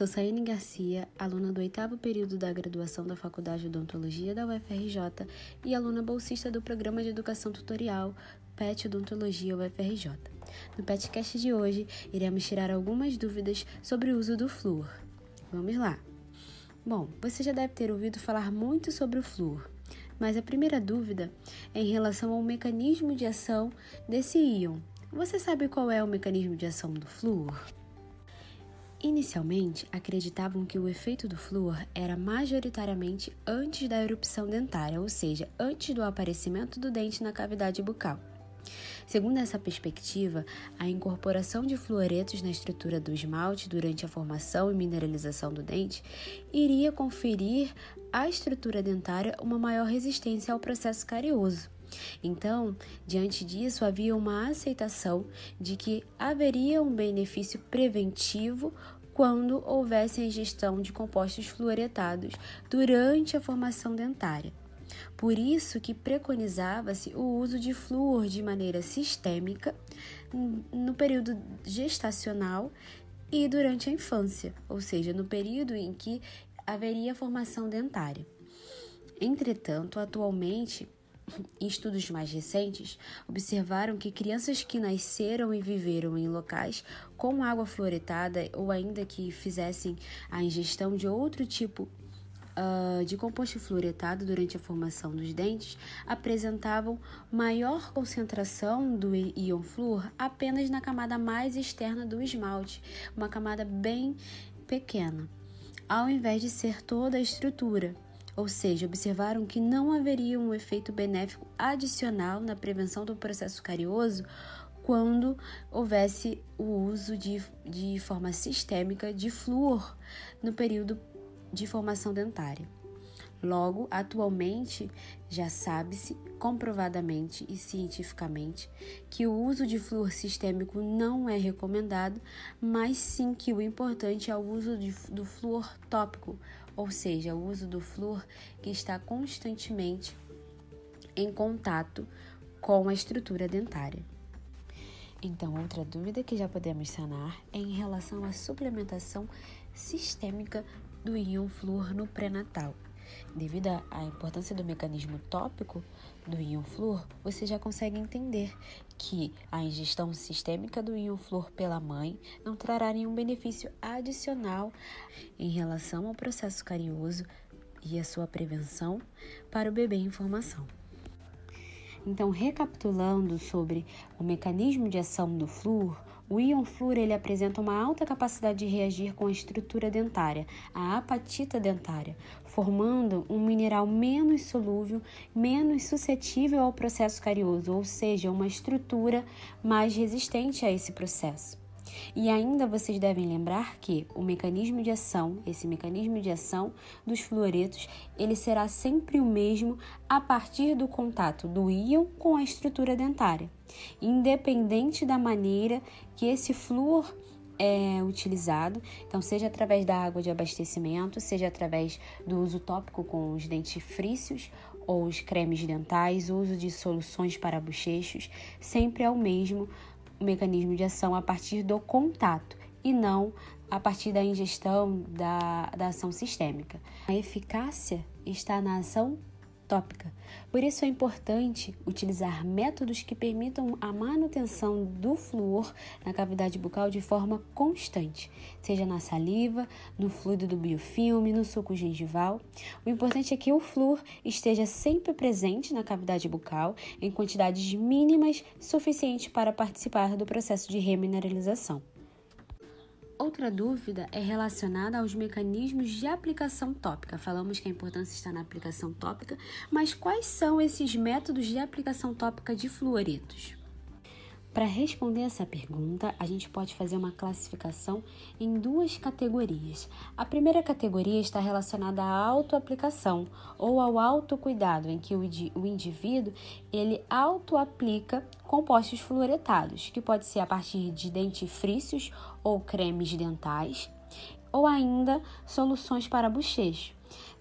Sou Saine Garcia, aluna do oitavo período da graduação da Faculdade de Odontologia da UFRJ e aluna bolsista do Programa de Educação Tutorial PET Odontologia UFRJ. No PETcast de hoje, iremos tirar algumas dúvidas sobre o uso do flúor. Vamos lá! Bom, você já deve ter ouvido falar muito sobre o flúor, mas a primeira dúvida é em relação ao mecanismo de ação desse íon. Você sabe qual é o mecanismo de ação do flúor? Inicialmente, acreditavam que o efeito do flúor era majoritariamente antes da erupção dentária, ou seja, antes do aparecimento do dente na cavidade bucal. Segundo essa perspectiva, a incorporação de fluoretos na estrutura do esmalte durante a formação e mineralização do dente iria conferir à estrutura dentária uma maior resistência ao processo carioso. Então, diante disso, havia uma aceitação de que haveria um benefício preventivo quando houvesse a ingestão de compostos fluoretados durante a formação dentária. Por isso que preconizava-se o uso de flúor de maneira sistêmica no período gestacional e durante a infância, ou seja, no período em que haveria formação dentária. Entretanto, atualmente, estudos mais recentes, observaram que crianças que nasceram e viveram em locais com água fluoretada ou ainda que fizessem a ingestão de outro tipo uh, de composto fluoretado durante a formação dos dentes apresentavam maior concentração do íon flúor apenas na camada mais externa do esmalte, uma camada bem pequena, ao invés de ser toda a estrutura ou seja, observaram que não haveria um efeito benéfico adicional na prevenção do processo carioso quando houvesse o uso de, de forma sistêmica de flúor no período de formação dentária. Logo, atualmente, já sabe-se comprovadamente e cientificamente que o uso de flúor sistêmico não é recomendado, mas sim que o importante é o uso de, do flúor tópico, ou seja, o uso do flúor que está constantemente em contato com a estrutura dentária. Então, outra dúvida que já podemos sanar é em relação à suplementação sistêmica do íon flúor no pré-natal. Devido à importância do mecanismo tópico do íon flúor, você já consegue entender que a ingestão sistêmica do íon flúor pela mãe não trará nenhum benefício adicional em relação ao processo carioso e a sua prevenção para o bebê em formação. Então, recapitulando sobre o mecanismo de ação do flúor, o íon flúor ele apresenta uma alta capacidade de reagir com a estrutura dentária, a apatita dentária, formando um mineral menos solúvel, menos suscetível ao processo carioso, ou seja, uma estrutura mais resistente a esse processo. E ainda vocês devem lembrar que o mecanismo de ação, esse mecanismo de ação dos fluoretos, ele será sempre o mesmo a partir do contato do íon com a estrutura dentária, independente da maneira que esse flúor é utilizado, então seja através da água de abastecimento, seja através do uso tópico com os dentifrícios ou os cremes dentais, o uso de soluções para bochechos, sempre é o mesmo o mecanismo de ação a partir do contato e não a partir da ingestão da, da ação sistêmica. A eficácia está na ação Por isso é importante utilizar métodos que permitam a manutenção do flúor na cavidade bucal de forma constante, seja na saliva, no fluido do biofilme, no suco gengival. O importante é que o flúor esteja sempre presente na cavidade bucal em quantidades mínimas suficientes para participar do processo de remineralização. Outra dúvida é relacionada aos mecanismos de aplicação tópica. Falamos que a importância está na aplicação tópica, mas quais são esses métodos de aplicação tópica de fluoretos? Para responder essa pergunta, a gente pode fazer uma classificação em duas categorias. A primeira categoria está relacionada à autoaplicação ou ao autocuidado, em que o indivíduo ele autoaplica compostos fluoretados, que pode ser a partir de dentifrícios ou cremes dentais, ou ainda soluções para bochecho.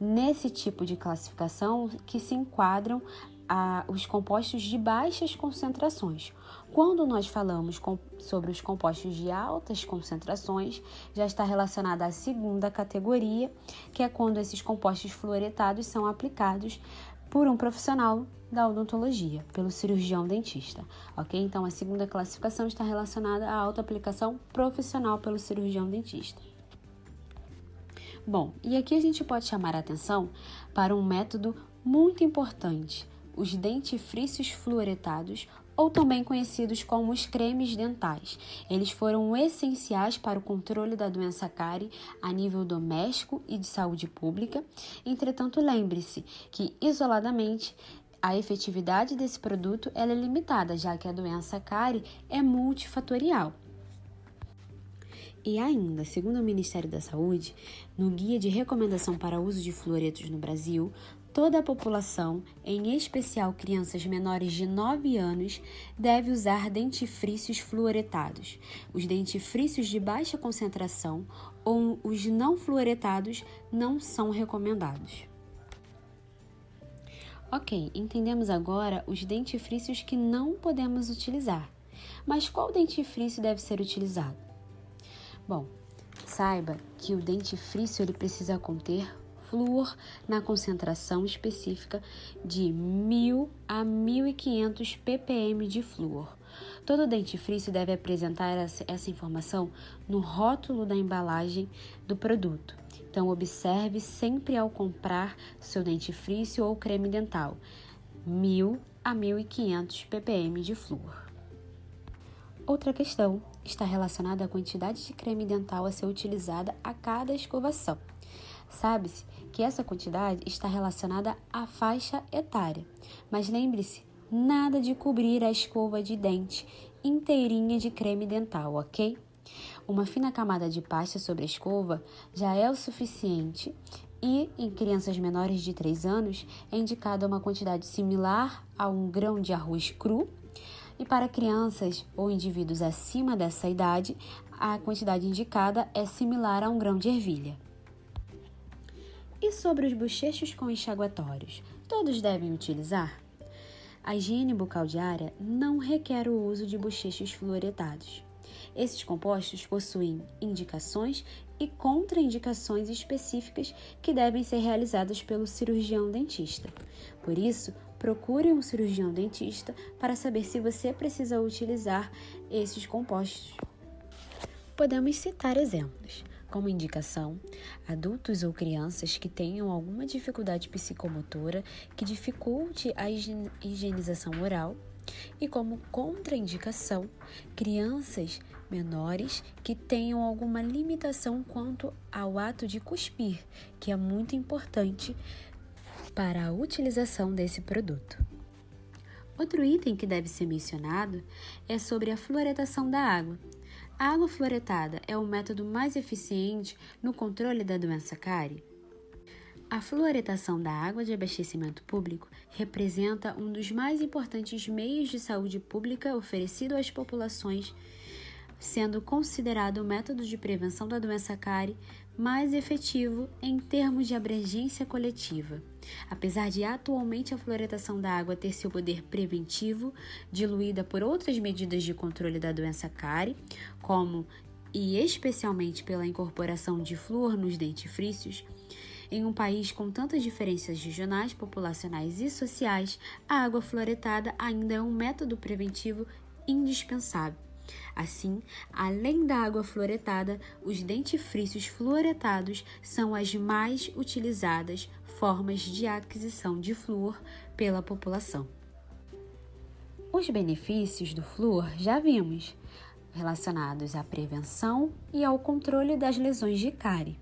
Nesse tipo de classificação que se enquadram a, os compostos de baixas concentrações. Quando nós falamos com, sobre os compostos de altas concentrações, já está relacionada à segunda categoria, que é quando esses compostos fluoretados são aplicados por um profissional da odontologia, pelo cirurgião dentista, ok? Então, a segunda classificação está relacionada à alta aplicação profissional pelo cirurgião dentista. Bom, e aqui a gente pode chamar a atenção para um método muito importante, os dentifrícios fluoretados, ou também conhecidos como os cremes dentais. Eles foram essenciais para o controle da doença cárie a nível doméstico e de saúde pública. Entretanto, lembre-se que isoladamente a efetividade desse produto é limitada, já que a doença cárie é multifatorial. E ainda, segundo o Ministério da Saúde, no Guia de Recomendação para Uso de Fluoretos no Brasil, toda a população, em especial crianças menores de 9 anos, deve usar dentifrícios fluoretados. Os dentifrícios de baixa concentração ou os não fluoretados não são recomendados. Ok, entendemos agora os dentifrícios que não podemos utilizar. Mas qual dentifrício deve ser utilizado? Bom, saiba que o dentifrício ele precisa conter flúor na concentração específica de 1000 a 1500 ppm de flúor. Todo dentifrício deve apresentar essa informação no rótulo da embalagem do produto. Então, observe sempre ao comprar seu dentifrício ou creme dental: 1000 a 1500 ppm de flúor. Outra questão está relacionada à quantidade de creme dental a ser utilizada a cada escovação. Sabe-se que essa quantidade está relacionada à faixa etária, mas lembre-se, nada de cobrir a escova de dente inteirinha de creme dental, ok? Uma fina camada de pasta sobre a escova já é o suficiente e, em crianças menores de 3 anos, é indicada uma quantidade similar a um grão de arroz cru e para crianças ou indivíduos acima dessa idade, a quantidade indicada é similar a um grão de ervilha. E sobre os bochechos com enxaguatórios, todos devem utilizar? A higiene bucal diária não requer o uso de bochechos fluoretados. Esses compostos possuem indicações e contraindicações específicas que devem ser realizadas pelo cirurgião dentista. Por isso, procure um cirurgião dentista para saber se você precisa utilizar esses compostos. Podemos citar exemplos. Como indicação, adultos ou crianças que tenham alguma dificuldade psicomotora que dificulte a higienização oral, e como contraindicação, crianças menores que tenham alguma limitação quanto ao ato de cuspir, que é muito importante para a utilização desse produto. Outro item que deve ser mencionado é sobre a fluoretação da água. A água fluoretada é o método mais eficiente no controle da doença cárie? A fluoretação da água de abastecimento público representa um dos mais importantes meios de saúde pública oferecido às populações, sendo considerado o método de prevenção da doença cárie mais efetivo em termos de abrangência coletiva. Apesar de atualmente a fluoretação da água ter seu poder preventivo, diluída por outras medidas de controle da doença cárie, como e especialmente pela incorporação de flúor nos dentifrícios, em um país com tantas diferenças regionais, populacionais e sociais, a água fluoretada ainda é um método preventivo indispensável. Assim, além da água fluoretada, os dentifrícios fluoretados são as mais utilizadas formas de aquisição de flúor pela população. Os benefícios do flúor já vimos, relacionados à prevenção e ao controle das lesões de cárie.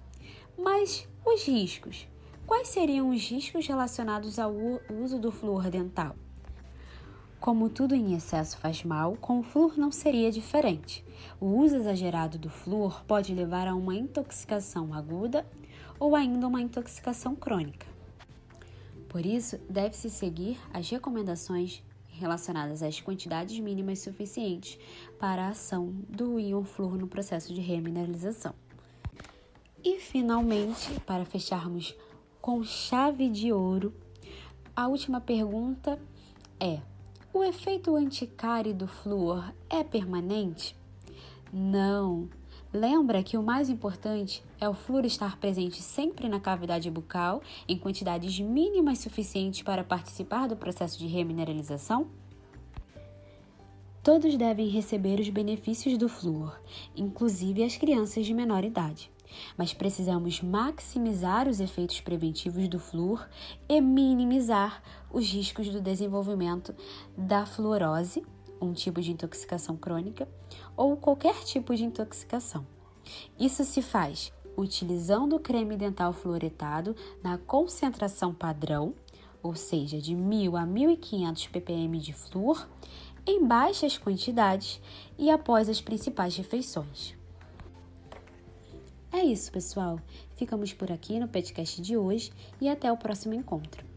Mas os riscos. Quais seriam os riscos relacionados ao uso do flúor dental? Como tudo em excesso faz mal, com o flúor não seria diferente. O uso exagerado do flúor pode levar a uma intoxicação aguda ou ainda uma intoxicação crônica. Por isso, deve-se seguir as recomendações relacionadas às quantidades mínimas suficientes para a ação do íon flúor no processo de remineralização. E finalmente, para fecharmos com chave de ouro, a última pergunta é: o efeito anticárie do flúor é permanente? Não. Lembra que o mais importante é o flúor estar presente sempre na cavidade bucal em quantidades mínimas suficientes para participar do processo de remineralização? Todos devem receber os benefícios do flúor, inclusive as crianças de menor idade. Mas precisamos maximizar os efeitos preventivos do flúor e minimizar os riscos do desenvolvimento da fluorose um tipo de intoxicação crônica ou qualquer tipo de intoxicação. Isso se faz utilizando o creme dental fluoretado na concentração padrão, ou seja, de 1000 a 1500 ppm de flúor, em baixas quantidades e após as principais refeições. É isso, pessoal. Ficamos por aqui no podcast de hoje e até o próximo encontro.